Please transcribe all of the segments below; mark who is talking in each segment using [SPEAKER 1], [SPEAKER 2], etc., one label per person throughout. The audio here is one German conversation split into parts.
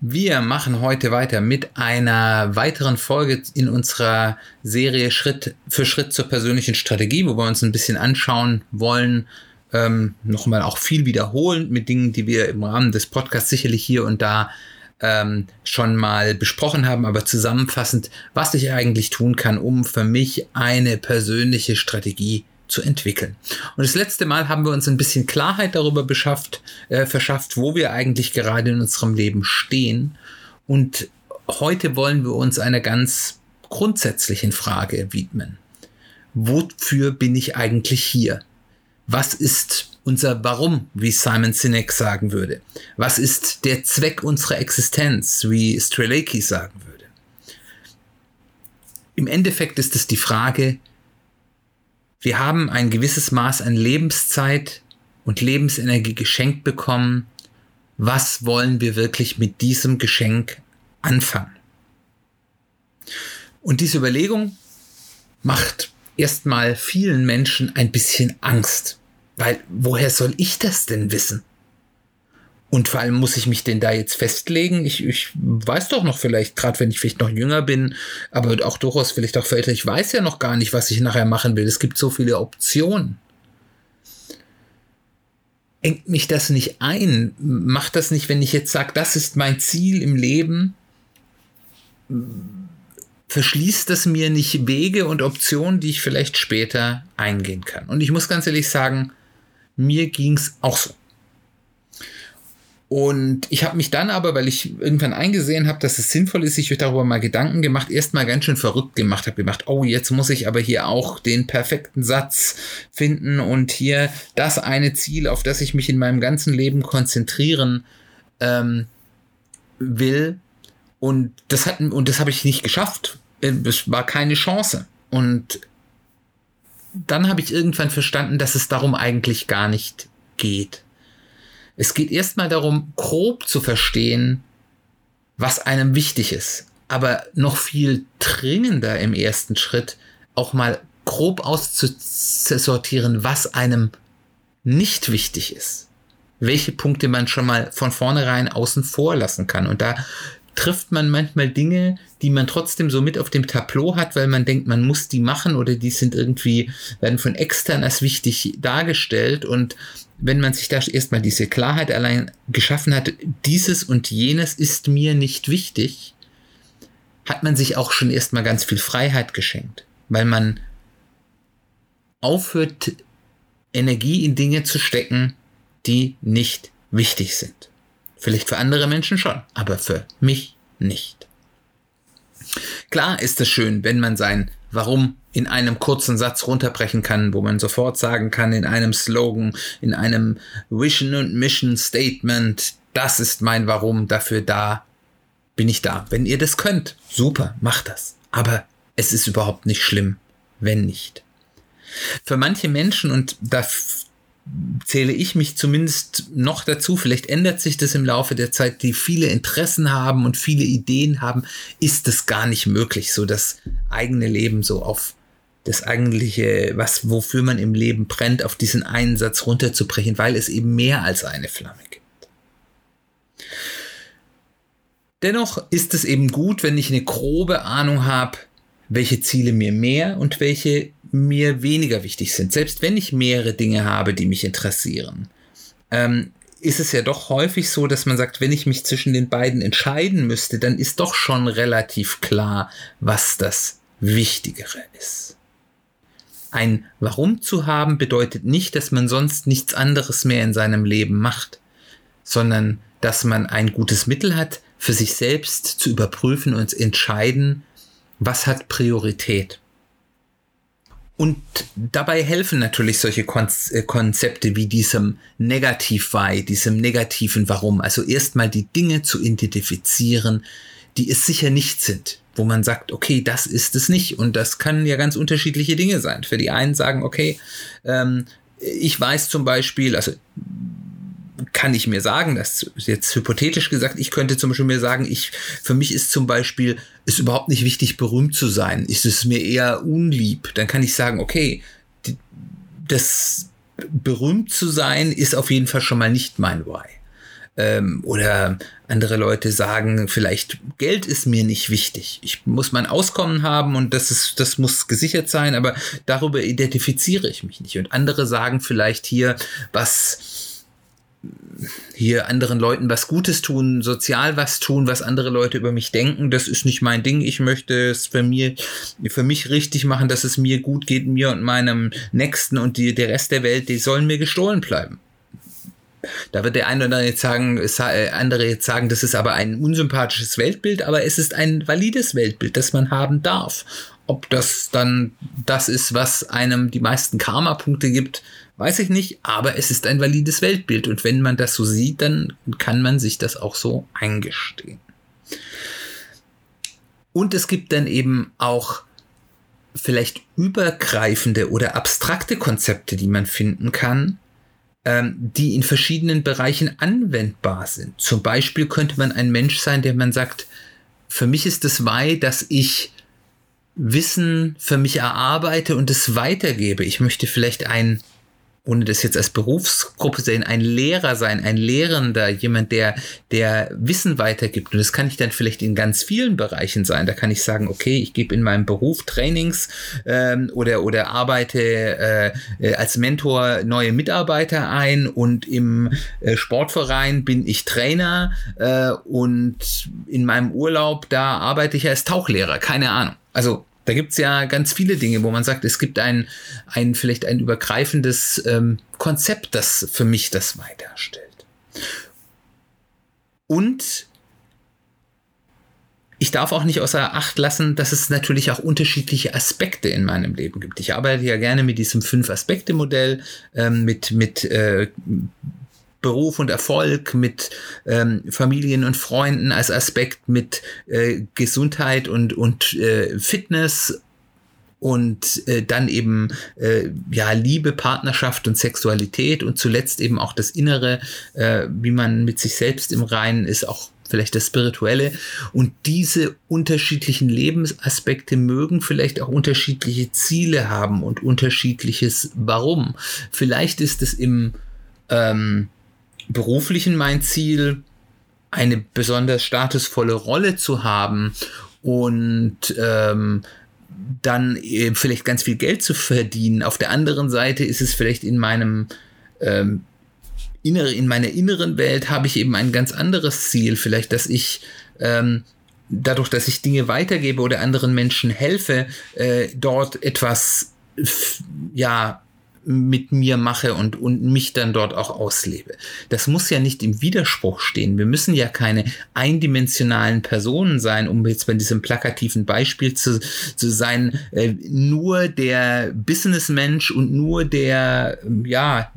[SPEAKER 1] Wir machen heute weiter mit einer weiteren Folge in unserer Serie Schritt für Schritt zur persönlichen Strategie, wo wir uns ein bisschen anschauen wollen, ähm, nochmal auch viel wiederholen mit Dingen, die wir im Rahmen des Podcasts sicherlich hier und da ähm, schon mal besprochen haben, aber zusammenfassend, was ich eigentlich tun kann, um für mich eine persönliche Strategie zu entwickeln. Und das letzte Mal haben wir uns ein bisschen Klarheit darüber beschafft, äh, verschafft, wo wir eigentlich gerade in unserem Leben stehen. Und heute wollen wir uns einer ganz grundsätzlichen Frage widmen. Wofür bin ich eigentlich hier? Was ist unser Warum, wie Simon Sinek sagen würde? Was ist der Zweck unserer Existenz, wie Strelacki sagen würde? Im Endeffekt ist es die Frage, wir haben ein gewisses Maß an Lebenszeit und Lebensenergie geschenkt bekommen. Was wollen wir wirklich mit diesem Geschenk anfangen? Und diese Überlegung macht erstmal vielen Menschen ein bisschen Angst. Weil woher soll ich das denn wissen? Und vor allem muss ich mich denn da jetzt festlegen? Ich, ich weiß doch noch vielleicht, gerade wenn ich vielleicht noch jünger bin, aber auch durchaus vielleicht auch älter, ich weiß ja noch gar nicht, was ich nachher machen will. Es gibt so viele Optionen. Engt mich das nicht ein? Macht das nicht, wenn ich jetzt sage, das ist mein Ziel im Leben? Verschließt das mir nicht Wege und Optionen, die ich vielleicht später eingehen kann? Und ich muss ganz ehrlich sagen, mir ging's auch so. Und ich habe mich dann aber, weil ich irgendwann eingesehen habe, dass es sinnvoll ist, sich darüber mal Gedanken gemacht, erstmal ganz schön verrückt gemacht, habe gemacht, oh, jetzt muss ich aber hier auch den perfekten Satz finden und hier das eine Ziel, auf das ich mich in meinem ganzen Leben konzentrieren ähm, will. Und das hat und das habe ich nicht geschafft. Es war keine Chance. Und dann habe ich irgendwann verstanden, dass es darum eigentlich gar nicht geht. Es geht erstmal darum, grob zu verstehen, was einem wichtig ist. Aber noch viel dringender im ersten Schritt auch mal grob auszusortieren, was einem nicht wichtig ist. Welche Punkte man schon mal von vornherein außen vor lassen kann. Und da trifft man manchmal Dinge, die man trotzdem so mit auf dem Tableau hat, weil man denkt, man muss die machen oder die sind irgendwie, werden von extern als wichtig dargestellt und wenn man sich da erstmal diese Klarheit allein geschaffen hat, dieses und jenes ist mir nicht wichtig, hat man sich auch schon erstmal ganz viel Freiheit geschenkt, weil man aufhört, Energie in Dinge zu stecken, die nicht wichtig sind. Vielleicht für andere Menschen schon, aber für mich nicht. Klar ist es schön, wenn man sein Warum in einem kurzen Satz runterbrechen kann, wo man sofort sagen kann, in einem Slogan, in einem Vision und Mission Statement, das ist mein Warum, dafür da bin ich da. Wenn ihr das könnt, super, macht das. Aber es ist überhaupt nicht schlimm, wenn nicht. Für manche Menschen, und da zähle ich mich zumindest noch dazu, vielleicht ändert sich das im Laufe der Zeit, die viele Interessen haben und viele Ideen haben, ist es gar nicht möglich, so das eigene Leben so auf das eigentliche, was, wofür man im Leben brennt, auf diesen einen Satz runterzubrechen, weil es eben mehr als eine Flamme gibt. Dennoch ist es eben gut, wenn ich eine grobe Ahnung habe, welche Ziele mir mehr und welche mir weniger wichtig sind. Selbst wenn ich mehrere Dinge habe, die mich interessieren, ähm, ist es ja doch häufig so, dass man sagt, wenn ich mich zwischen den beiden entscheiden müsste, dann ist doch schon relativ klar, was das Wichtigere ist. Ein Warum zu haben bedeutet nicht, dass man sonst nichts anderes mehr in seinem Leben macht, sondern dass man ein gutes Mittel hat, für sich selbst zu überprüfen und entscheiden, was hat Priorität. Und dabei helfen natürlich solche äh, Konzepte wie diesem Negativ-Why, diesem negativen Warum. Also erstmal die Dinge zu identifizieren, die es sicher nicht sind, wo man sagt, okay, das ist es nicht. Und das können ja ganz unterschiedliche Dinge sein. Für die einen sagen, okay, ähm, ich weiß zum Beispiel, also kann ich mir sagen, das ist jetzt hypothetisch gesagt, ich könnte zum Beispiel mir sagen, ich, für mich ist zum Beispiel, ist überhaupt nicht wichtig, berühmt zu sein. Ist es mir eher unlieb. Dann kann ich sagen, okay, die, das berühmt zu sein ist auf jeden Fall schon mal nicht mein Why. Ähm, oder andere Leute sagen, vielleicht Geld ist mir nicht wichtig. Ich muss mein Auskommen haben und das ist, das muss gesichert sein, aber darüber identifiziere ich mich nicht. Und andere sagen vielleicht hier, was hier anderen Leuten was Gutes tun, sozial was tun, was andere Leute über mich denken, das ist nicht mein Ding. Ich möchte es für mir, für mich richtig machen, dass es mir gut geht, mir und meinem Nächsten und die, der Rest der Welt, die sollen mir gestohlen bleiben. Da wird der eine oder andere jetzt sagen, äh, andere jetzt sagen, das ist aber ein unsympathisches Weltbild, aber es ist ein valides Weltbild, das man haben darf. Ob das dann das ist, was einem die meisten Karma-Punkte gibt, weiß ich nicht, aber es ist ein valides Weltbild und wenn man das so sieht, dann kann man sich das auch so eingestehen. Und es gibt dann eben auch vielleicht übergreifende oder abstrakte Konzepte, die man finden kann, ähm, die in verschiedenen Bereichen anwendbar sind. Zum Beispiel könnte man ein Mensch sein, der man sagt, für mich ist es Why, dass ich Wissen für mich erarbeite und es weitergebe. Ich möchte vielleicht ein ohne das jetzt als Berufsgruppe sehen, ein Lehrer sein, ein Lehrender, jemand, der, der Wissen weitergibt. Und das kann ich dann vielleicht in ganz vielen Bereichen sein. Da kann ich sagen, okay, ich gebe in meinem Beruf Trainings ähm, oder, oder arbeite äh, äh, als Mentor neue Mitarbeiter ein und im äh, Sportverein bin ich Trainer äh, und in meinem Urlaub, da arbeite ich als Tauchlehrer. Keine Ahnung. Also da gibt's ja ganz viele Dinge, wo man sagt, es gibt ein, ein vielleicht ein übergreifendes ähm, Konzept, das für mich das weiterstellt. Und ich darf auch nicht außer Acht lassen, dass es natürlich auch unterschiedliche Aspekte in meinem Leben gibt. Ich arbeite ja gerne mit diesem Fünf-Aspekte-Modell, ähm, mit, mit äh, Beruf und Erfolg, mit ähm, Familien und Freunden als Aspekt, mit äh, Gesundheit und, und äh, Fitness und äh, dann eben äh, ja Liebe, Partnerschaft und Sexualität und zuletzt eben auch das Innere, äh, wie man mit sich selbst im Reinen ist, auch vielleicht das Spirituelle. Und diese unterschiedlichen Lebensaspekte mögen vielleicht auch unterschiedliche Ziele haben und unterschiedliches Warum. Vielleicht ist es im ähm, beruflichen mein Ziel, eine besonders statusvolle Rolle zu haben und ähm, dann vielleicht ganz viel Geld zu verdienen. Auf der anderen Seite ist es vielleicht in meinem ähm, innere, in meiner inneren Welt habe ich eben ein ganz anderes Ziel. Vielleicht, dass ich ähm, dadurch, dass ich Dinge weitergebe oder anderen Menschen helfe, äh, dort etwas ja mit mir mache und, und mich dann dort auch auslebe. Das muss ja nicht im Widerspruch stehen. Wir müssen ja keine eindimensionalen Personen sein, um jetzt bei diesem plakativen Beispiel zu, zu sein, äh, nur der Businessmensch und nur der, ja,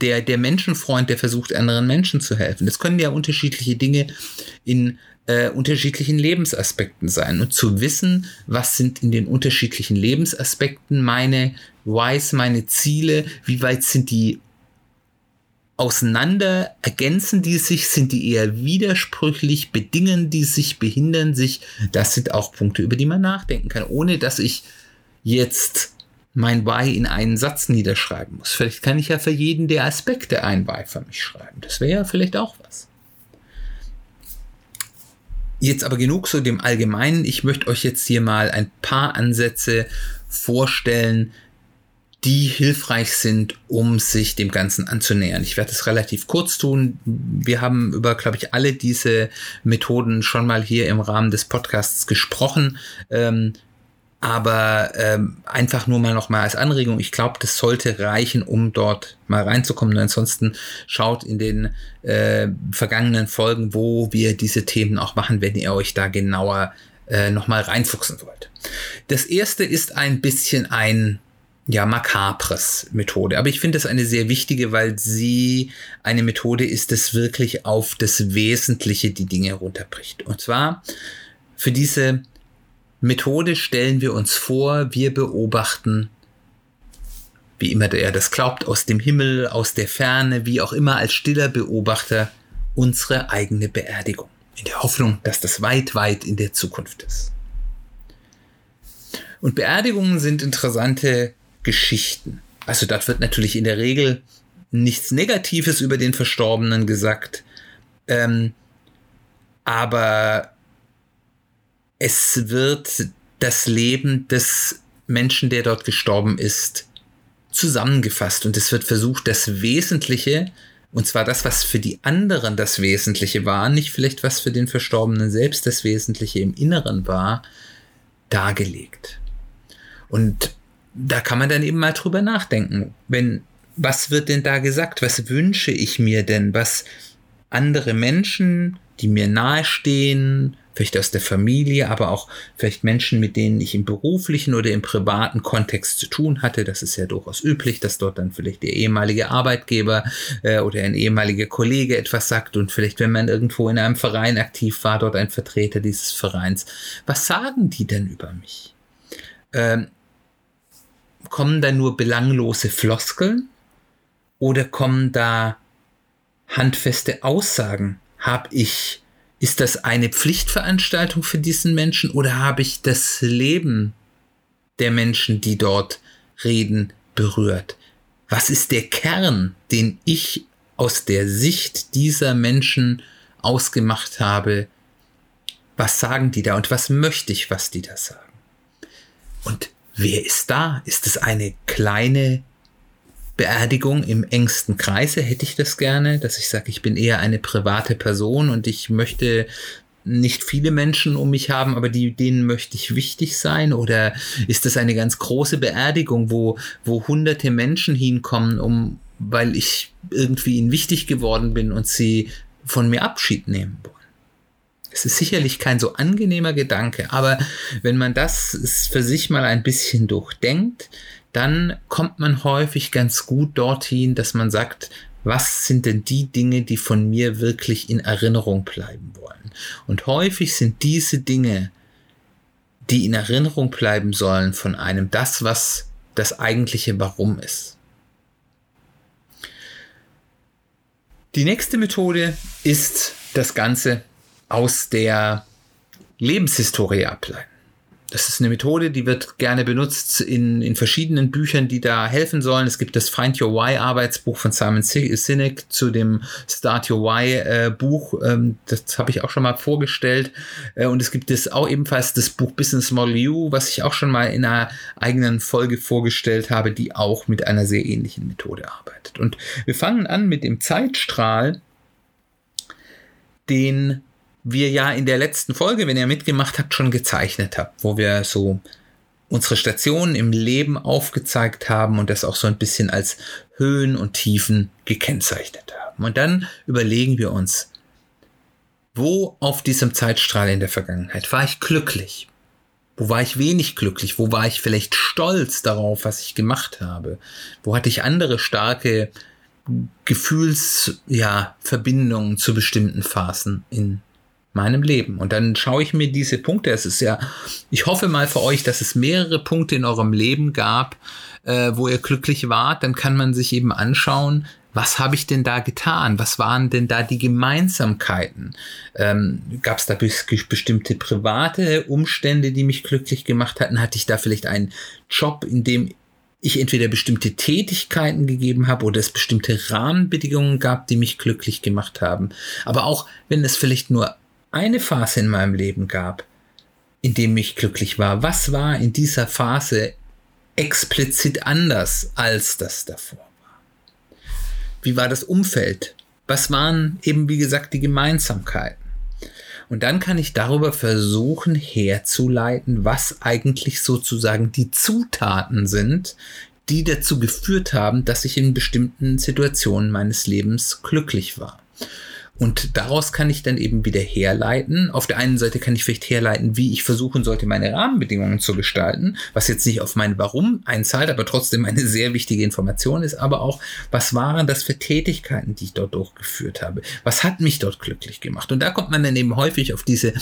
[SPEAKER 1] der, der Menschenfreund, der versucht, anderen Menschen zu helfen. Das können ja unterschiedliche Dinge in äh, unterschiedlichen Lebensaspekten sein. Und zu wissen, was sind in den unterschiedlichen Lebensaspekten meine Whys, meine Ziele, wie weit sind die auseinander, ergänzen die sich, sind die eher widersprüchlich, bedingen die sich, behindern sich. Das sind auch Punkte, über die man nachdenken kann, ohne dass ich jetzt mein Why in einen Satz niederschreiben muss. Vielleicht kann ich ja für jeden der Aspekte ein Why für mich schreiben. Das wäre ja vielleicht auch was. Jetzt aber genug zu dem Allgemeinen. Ich möchte euch jetzt hier mal ein paar Ansätze vorstellen, die hilfreich sind, um sich dem Ganzen anzunähern. Ich werde es relativ kurz tun. Wir haben über, glaube ich, alle diese Methoden schon mal hier im Rahmen des Podcasts gesprochen. Ähm, aber ähm, einfach nur mal noch mal als Anregung. Ich glaube, das sollte reichen, um dort mal reinzukommen. Ansonsten schaut in den äh, vergangenen Folgen, wo wir diese Themen auch machen, wenn ihr euch da genauer äh, noch mal reinfuchsen wollt. Das erste ist ein bisschen ein ja, makabres Methode. Aber ich finde es eine sehr wichtige, weil sie eine Methode ist, das wirklich auf das Wesentliche die Dinge runterbricht. Und zwar für diese Methode stellen wir uns vor, wir beobachten, wie immer er das glaubt, aus dem Himmel, aus der Ferne, wie auch immer als stiller Beobachter unsere eigene Beerdigung. In der Hoffnung, dass das weit, weit in der Zukunft ist. Und Beerdigungen sind interessante Geschichten. Also dort wird natürlich in der Regel nichts Negatives über den Verstorbenen gesagt. Ähm, aber es wird das Leben des Menschen, der dort gestorben ist, zusammengefasst und es wird versucht, das Wesentliche, und zwar das, was für die anderen das Wesentliche war, nicht vielleicht was für den Verstorbenen selbst das Wesentliche im Inneren war, dargelegt. Und da kann man dann eben mal drüber nachdenken. Wenn, was wird denn da gesagt? Was wünsche ich mir denn? Was andere Menschen, die mir nahestehen, vielleicht aus der Familie, aber auch vielleicht Menschen, mit denen ich im beruflichen oder im privaten Kontext zu tun hatte. Das ist ja durchaus üblich, dass dort dann vielleicht der ehemalige Arbeitgeber äh, oder ein ehemaliger Kollege etwas sagt und vielleicht, wenn man irgendwo in einem Verein aktiv war, dort ein Vertreter dieses Vereins. Was sagen die denn über mich? Ähm, kommen da nur belanglose Floskeln oder kommen da handfeste Aussagen? Hab ich, ist das eine Pflichtveranstaltung für diesen Menschen oder habe ich das Leben der Menschen, die dort reden, berührt? Was ist der Kern, den ich aus der Sicht dieser Menschen ausgemacht habe? Was sagen die da und was möchte ich, was die da sagen? Und wer ist da? Ist es eine kleine Beerdigung im engsten Kreise? Hätte ich das gerne, dass ich sage, ich bin eher eine private Person und ich möchte nicht viele Menschen um mich haben, aber die, denen möchte ich wichtig sein? Oder ist das eine ganz große Beerdigung, wo, wo hunderte Menschen hinkommen, um, weil ich irgendwie ihnen wichtig geworden bin und sie von mir Abschied nehmen wollen? Es ist sicherlich kein so angenehmer Gedanke, aber wenn man das für sich mal ein bisschen durchdenkt, dann kommt man häufig ganz gut dorthin, dass man sagt, was sind denn die Dinge, die von mir wirklich in Erinnerung bleiben wollen? Und häufig sind diese Dinge, die in Erinnerung bleiben sollen von einem, das, was das eigentliche Warum ist. Die nächste Methode ist das Ganze aus der Lebenshistorie ableiten. Das ist eine Methode, die wird gerne benutzt in, in verschiedenen Büchern, die da helfen sollen. Es gibt das Find Your Why Arbeitsbuch von Simon Sinek zu dem Start Your Why äh, Buch. Ähm, das habe ich auch schon mal vorgestellt. Äh, und es gibt es auch ebenfalls das Buch Business Model U, was ich auch schon mal in einer eigenen Folge vorgestellt habe, die auch mit einer sehr ähnlichen Methode arbeitet. Und wir fangen an mit dem Zeitstrahl, den wir ja in der letzten Folge, wenn ihr mitgemacht habt, schon gezeichnet habt, wo wir so unsere Stationen im Leben aufgezeigt haben und das auch so ein bisschen als Höhen und Tiefen gekennzeichnet haben. Und dann überlegen wir uns, wo auf diesem Zeitstrahl in der Vergangenheit war ich glücklich? Wo war ich wenig glücklich? Wo war ich vielleicht stolz darauf, was ich gemacht habe? Wo hatte ich andere starke Gefühlsverbindungen ja, zu bestimmten Phasen in meinem Leben. Und dann schaue ich mir diese Punkte, es ist ja, ich hoffe mal für euch, dass es mehrere Punkte in eurem Leben gab, äh, wo ihr glücklich wart, dann kann man sich eben anschauen, was habe ich denn da getan? Was waren denn da die Gemeinsamkeiten? Ähm, Gab es da bestimmte private Umstände, die mich glücklich gemacht hatten? Hatte ich da vielleicht einen Job, in dem ich entweder bestimmte Tätigkeiten gegeben habe oder es bestimmte Rahmenbedingungen gab, die mich glücklich gemacht haben. Aber auch wenn es vielleicht nur eine Phase in meinem Leben gab, in dem ich glücklich war, was war in dieser Phase explizit anders als das davor war? Wie war das Umfeld? Was waren eben, wie gesagt, die Gemeinsamkeiten? Und dann kann ich darüber versuchen herzuleiten, was eigentlich sozusagen die Zutaten sind, die dazu geführt haben, dass ich in bestimmten Situationen meines Lebens glücklich war. Und daraus kann ich dann eben wieder herleiten. Auf der einen Seite kann ich vielleicht herleiten, wie ich versuchen sollte, meine Rahmenbedingungen zu gestalten, was jetzt nicht auf mein Warum einzahlt, aber trotzdem eine sehr wichtige Information ist, aber auch, was waren das für Tätigkeiten, die ich dort durchgeführt habe? Was hat mich dort glücklich gemacht? Und da kommt man dann eben häufig auf diese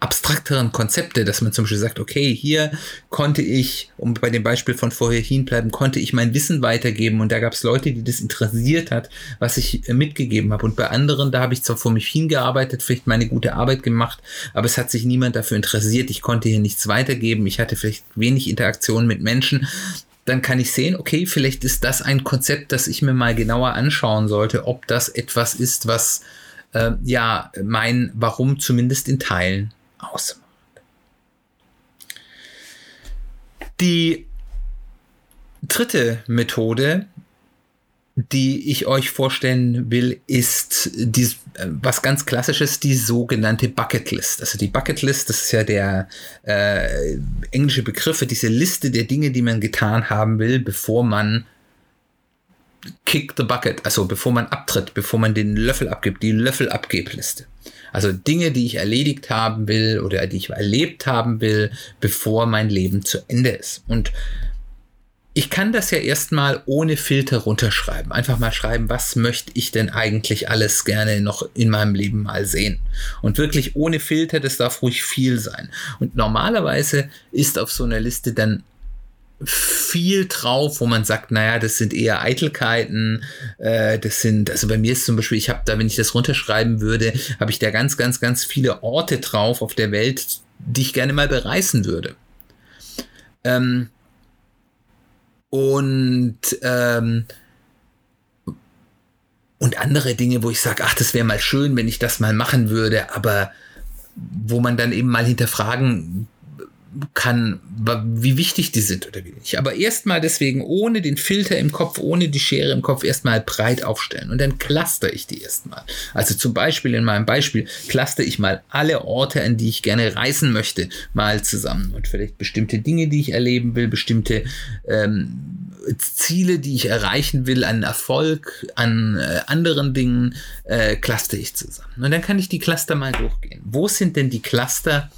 [SPEAKER 1] abstrakteren Konzepte, dass man zum Beispiel sagt, okay, hier konnte ich, um bei dem Beispiel von vorher bleiben, konnte ich mein Wissen weitergeben und da gab es Leute, die das interessiert hat, was ich äh, mitgegeben habe. Und bei anderen, da habe ich zwar vor mich hingearbeitet, vielleicht meine gute Arbeit gemacht, aber es hat sich niemand dafür interessiert. Ich konnte hier nichts weitergeben. Ich hatte vielleicht wenig Interaktion mit Menschen. Dann kann ich sehen, okay, vielleicht ist das ein Konzept, das ich mir mal genauer anschauen sollte, ob das etwas ist, was äh, ja mein Warum zumindest in Teilen ausmacht. Die dritte Methode, die ich euch vorstellen will, ist die, was ganz klassisches, die sogenannte Bucketlist. Also die Bucketlist, das ist ja der äh, englische Begriff für diese Liste der Dinge, die man getan haben will, bevor man kick the bucket, also bevor man abtritt, bevor man den Löffel abgibt, die Löffelabgebliste. Also Dinge, die ich erledigt haben will oder die ich erlebt haben will, bevor mein Leben zu Ende ist. Und ich kann das ja erstmal ohne Filter runterschreiben. Einfach mal schreiben, was möchte ich denn eigentlich alles gerne noch in meinem Leben mal sehen. Und wirklich ohne Filter, das darf ruhig viel sein. Und normalerweise ist auf so einer Liste dann viel drauf, wo man sagt, naja, das sind eher Eitelkeiten, äh, das sind, also bei mir ist zum Beispiel, ich habe da, wenn ich das runterschreiben würde, habe ich da ganz, ganz, ganz viele Orte drauf auf der Welt, die ich gerne mal bereisen würde. Ähm, und ähm, und andere Dinge, wo ich sage, ach, das wäre mal schön, wenn ich das mal machen würde, aber wo man dann eben mal hinterfragen kann, wie wichtig die sind oder wie nicht. Aber erstmal deswegen ohne den Filter im Kopf, ohne die Schere im Kopf erstmal breit aufstellen und dann cluster ich die erstmal. Also zum Beispiel in meinem Beispiel cluster ich mal alle Orte, an die ich gerne reisen möchte, mal zusammen und vielleicht bestimmte Dinge, die ich erleben will, bestimmte ähm, Ziele, die ich erreichen will, an Erfolg, an äh, anderen Dingen, äh, cluster ich zusammen. Und dann kann ich die Cluster mal durchgehen. Wo sind denn die Cluster?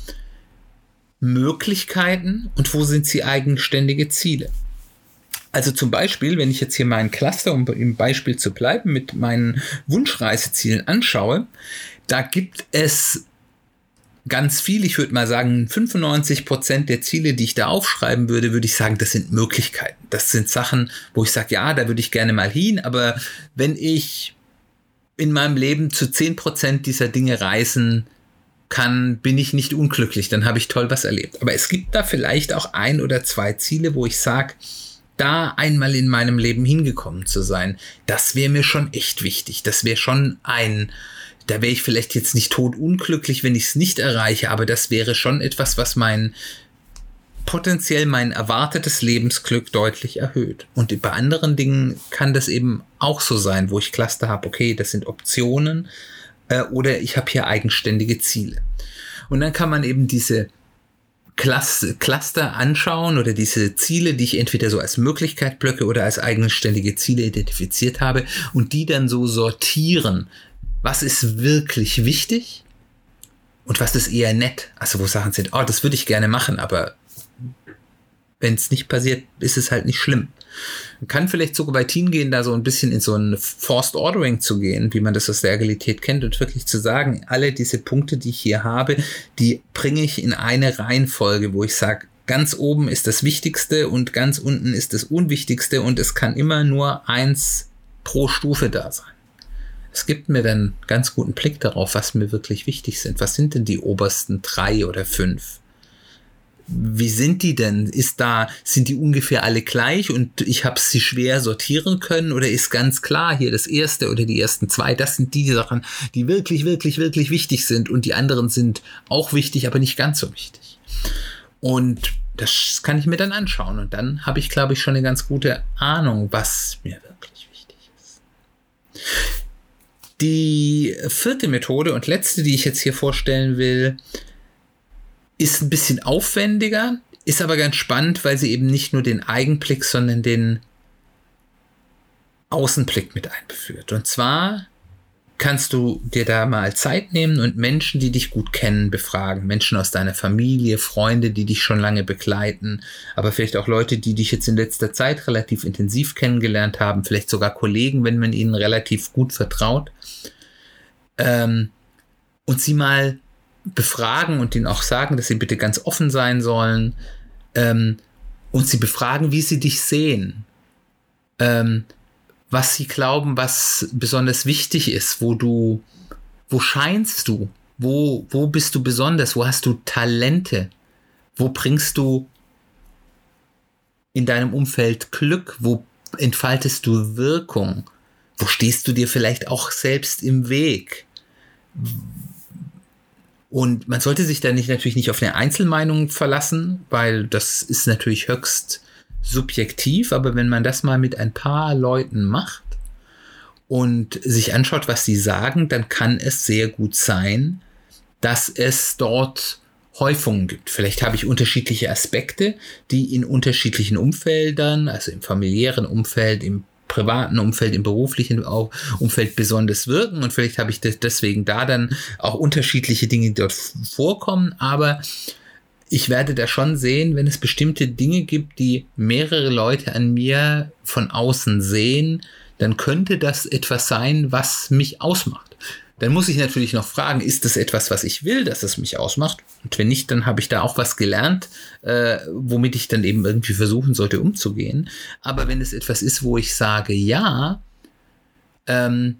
[SPEAKER 1] Möglichkeiten und wo sind sie eigenständige Ziele. Also zum Beispiel, wenn ich jetzt hier meinen Cluster, um im Beispiel zu bleiben, mit meinen Wunschreisezielen anschaue, da gibt es ganz viel, ich würde mal sagen 95 Prozent der Ziele, die ich da aufschreiben würde, würde ich sagen, das sind Möglichkeiten. Das sind Sachen, wo ich sage, ja, da würde ich gerne mal hin, aber wenn ich in meinem Leben zu 10 Prozent dieser Dinge reisen kann, bin ich nicht unglücklich, dann habe ich toll was erlebt. Aber es gibt da vielleicht auch ein oder zwei Ziele, wo ich sage, da einmal in meinem Leben hingekommen zu sein, das wäre mir schon echt wichtig. Das wäre schon ein, da wäre ich vielleicht jetzt nicht tot unglücklich, wenn ich es nicht erreiche, aber das wäre schon etwas, was mein potenziell mein erwartetes Lebensglück deutlich erhöht. Und bei anderen Dingen kann das eben auch so sein, wo ich Cluster habe, okay, das sind Optionen, äh, oder ich habe hier eigenständige Ziele. Und dann kann man eben diese Cluster anschauen oder diese Ziele, die ich entweder so als Möglichkeit blöcke oder als eigenständige Ziele identifiziert habe und die dann so sortieren. Was ist wirklich wichtig und was ist eher nett? Also wo Sachen sind, oh, das würde ich gerne machen, aber wenn es nicht passiert, ist es halt nicht schlimm. Man kann vielleicht sogar bei Teen gehen, da so ein bisschen in so ein Forced Ordering zu gehen, wie man das aus der Agilität kennt und wirklich zu sagen, alle diese Punkte, die ich hier habe, die bringe ich in eine Reihenfolge, wo ich sage, ganz oben ist das Wichtigste und ganz unten ist das Unwichtigste und es kann immer nur eins pro Stufe da sein. Es gibt mir dann ganz guten Blick darauf, was mir wirklich wichtig sind. Was sind denn die obersten drei oder fünf? Wie sind die denn? Ist da, sind die ungefähr alle gleich und ich habe sie schwer sortieren können oder ist ganz klar hier das erste oder die ersten zwei, das sind die Sachen, die wirklich, wirklich, wirklich wichtig sind und die anderen sind auch wichtig, aber nicht ganz so wichtig. Und das kann ich mir dann anschauen und dann habe ich, glaube ich, schon eine ganz gute Ahnung, was mir wirklich wichtig ist. Die vierte Methode und letzte, die ich jetzt hier vorstellen will, ist ein bisschen aufwendiger, ist aber ganz spannend, weil sie eben nicht nur den Eigenblick, sondern den Außenblick mit einbeführt. Und zwar kannst du dir da mal Zeit nehmen und Menschen, die dich gut kennen, befragen. Menschen aus deiner Familie, Freunde, die dich schon lange begleiten, aber vielleicht auch Leute, die dich jetzt in letzter Zeit relativ intensiv kennengelernt haben, vielleicht sogar Kollegen, wenn man ihnen relativ gut vertraut. Ähm, und sie mal befragen und ihnen auch sagen, dass sie bitte ganz offen sein sollen ähm, und sie befragen, wie sie dich sehen, ähm, was sie glauben, was besonders wichtig ist, wo du, wo scheinst du, wo, wo bist du besonders, wo hast du Talente, wo bringst du in deinem Umfeld Glück, wo entfaltest du Wirkung, wo stehst du dir vielleicht auch selbst im Weg, und man sollte sich da nicht natürlich nicht auf eine Einzelmeinung verlassen, weil das ist natürlich höchst subjektiv, aber wenn man das mal mit ein paar Leuten macht und sich anschaut, was sie sagen, dann kann es sehr gut sein, dass es dort Häufungen gibt. Vielleicht habe ich unterschiedliche Aspekte, die in unterschiedlichen Umfeldern, also im familiären Umfeld, im privaten Umfeld, im beruflichen Umfeld besonders wirken und vielleicht habe ich deswegen da dann auch unterschiedliche Dinge, die dort vorkommen, aber ich werde da schon sehen, wenn es bestimmte Dinge gibt, die mehrere Leute an mir von außen sehen, dann könnte das etwas sein, was mich ausmacht. Dann muss ich natürlich noch fragen, ist das etwas, was ich will, dass es mich ausmacht? Und wenn nicht, dann habe ich da auch was gelernt, äh, womit ich dann eben irgendwie versuchen sollte umzugehen. Aber wenn es etwas ist, wo ich sage, ja, ähm,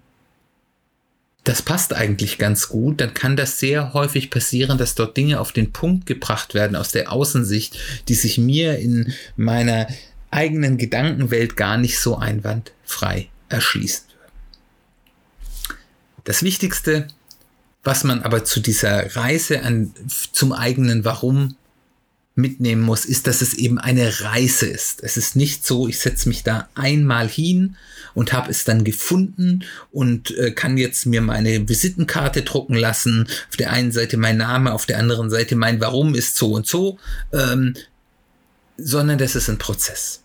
[SPEAKER 1] das passt eigentlich ganz gut, dann kann das sehr häufig passieren, dass dort Dinge auf den Punkt gebracht werden aus der Außensicht, die sich mir in meiner eigenen Gedankenwelt gar nicht so einwandfrei erschließen. Das Wichtigste, was man aber zu dieser Reise an, zum eigenen Warum mitnehmen muss, ist, dass es eben eine Reise ist. Es ist nicht so, ich setze mich da einmal hin und habe es dann gefunden und äh, kann jetzt mir meine Visitenkarte drucken lassen. Auf der einen Seite mein Name, auf der anderen Seite mein Warum ist so und so, ähm, sondern das ist ein Prozess.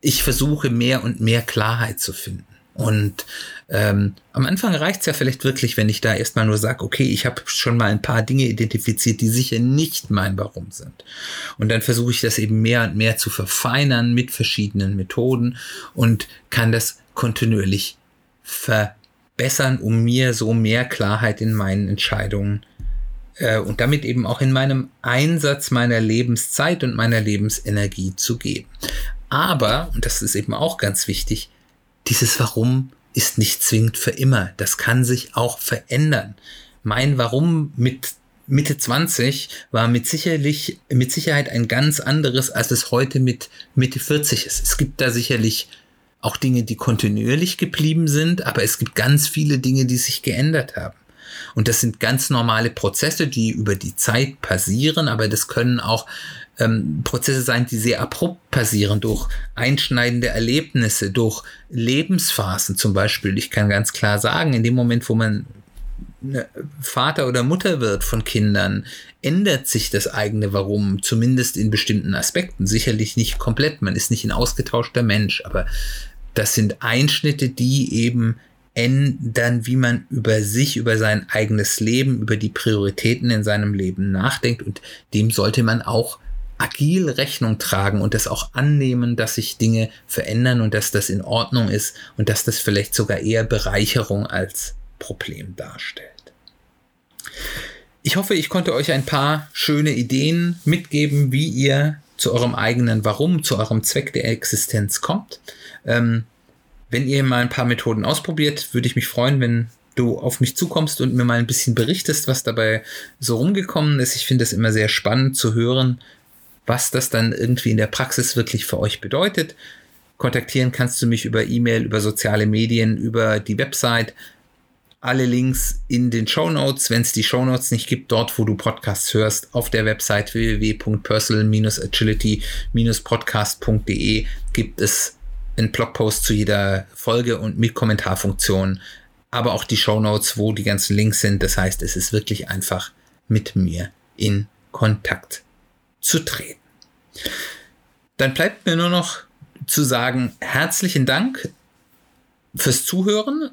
[SPEAKER 1] Ich versuche mehr und mehr Klarheit zu finden. Und ähm, am Anfang reicht's ja vielleicht wirklich, wenn ich da erstmal nur sage, okay, ich habe schon mal ein paar Dinge identifiziert, die sicher nicht mein Warum sind. Und dann versuche ich das eben mehr und mehr zu verfeinern mit verschiedenen Methoden und kann das kontinuierlich verbessern, um mir so mehr Klarheit in meinen Entscheidungen äh, und damit eben auch in meinem Einsatz meiner Lebenszeit und meiner Lebensenergie zu geben. Aber, und das ist eben auch ganz wichtig, dieses Warum ist nicht zwingend für immer. Das kann sich auch verändern. Mein Warum mit Mitte 20 war mit sicherlich, mit Sicherheit ein ganz anderes, als es heute mit Mitte 40 ist. Es gibt da sicherlich auch Dinge, die kontinuierlich geblieben sind, aber es gibt ganz viele Dinge, die sich geändert haben. Und das sind ganz normale Prozesse, die über die Zeit passieren, aber das können auch ähm, Prozesse sein, die sehr abrupt passieren, durch einschneidende Erlebnisse, durch Lebensphasen zum Beispiel. Ich kann ganz klar sagen, in dem Moment, wo man ne, Vater oder Mutter wird von Kindern, ändert sich das eigene Warum, zumindest in bestimmten Aspekten. Sicherlich nicht komplett, man ist nicht ein ausgetauschter Mensch, aber das sind Einschnitte, die eben ändern, wie man über sich, über sein eigenes Leben, über die Prioritäten in seinem Leben nachdenkt und dem sollte man auch agil Rechnung tragen und das auch annehmen, dass sich Dinge verändern und dass das in Ordnung ist und dass das vielleicht sogar eher Bereicherung als Problem darstellt. Ich hoffe, ich konnte euch ein paar schöne Ideen mitgeben, wie ihr zu eurem eigenen Warum, zu eurem Zweck der Existenz kommt. Ähm, wenn ihr mal ein paar Methoden ausprobiert, würde ich mich freuen, wenn du auf mich zukommst und mir mal ein bisschen berichtest, was dabei so rumgekommen ist. Ich finde es immer sehr spannend zu hören, was das dann irgendwie in der Praxis wirklich für euch bedeutet. Kontaktieren kannst du mich über E-Mail, über soziale Medien, über die Website. Alle Links in den Show Notes, wenn es die Show Notes nicht gibt, dort wo du Podcasts hörst, auf der Website www.personal-agility-podcast.de gibt es einen Blogpost zu jeder Folge und mit Kommentarfunktion, aber auch die Show Notes, wo die ganzen Links sind. Das heißt, es ist wirklich einfach mit mir in Kontakt zu treten. Dann bleibt mir nur noch zu sagen, herzlichen Dank fürs Zuhören.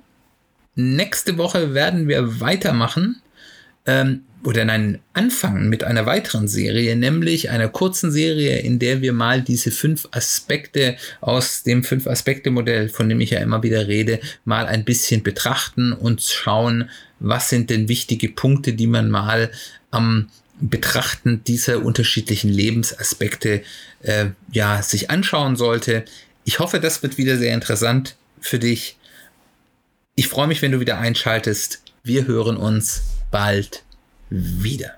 [SPEAKER 1] Nächste Woche werden wir weitermachen ähm, oder nein, anfangen mit einer weiteren Serie, nämlich einer kurzen Serie, in der wir mal diese fünf Aspekte aus dem Fünf-Aspekte-Modell, von dem ich ja immer wieder rede, mal ein bisschen betrachten und schauen, was sind denn wichtige Punkte, die man mal am Betrachten dieser unterschiedlichen Lebensaspekte äh, ja sich anschauen sollte. Ich hoffe, das wird wieder sehr interessant für dich. Ich freue mich, wenn du wieder einschaltest. Wir hören uns bald wieder.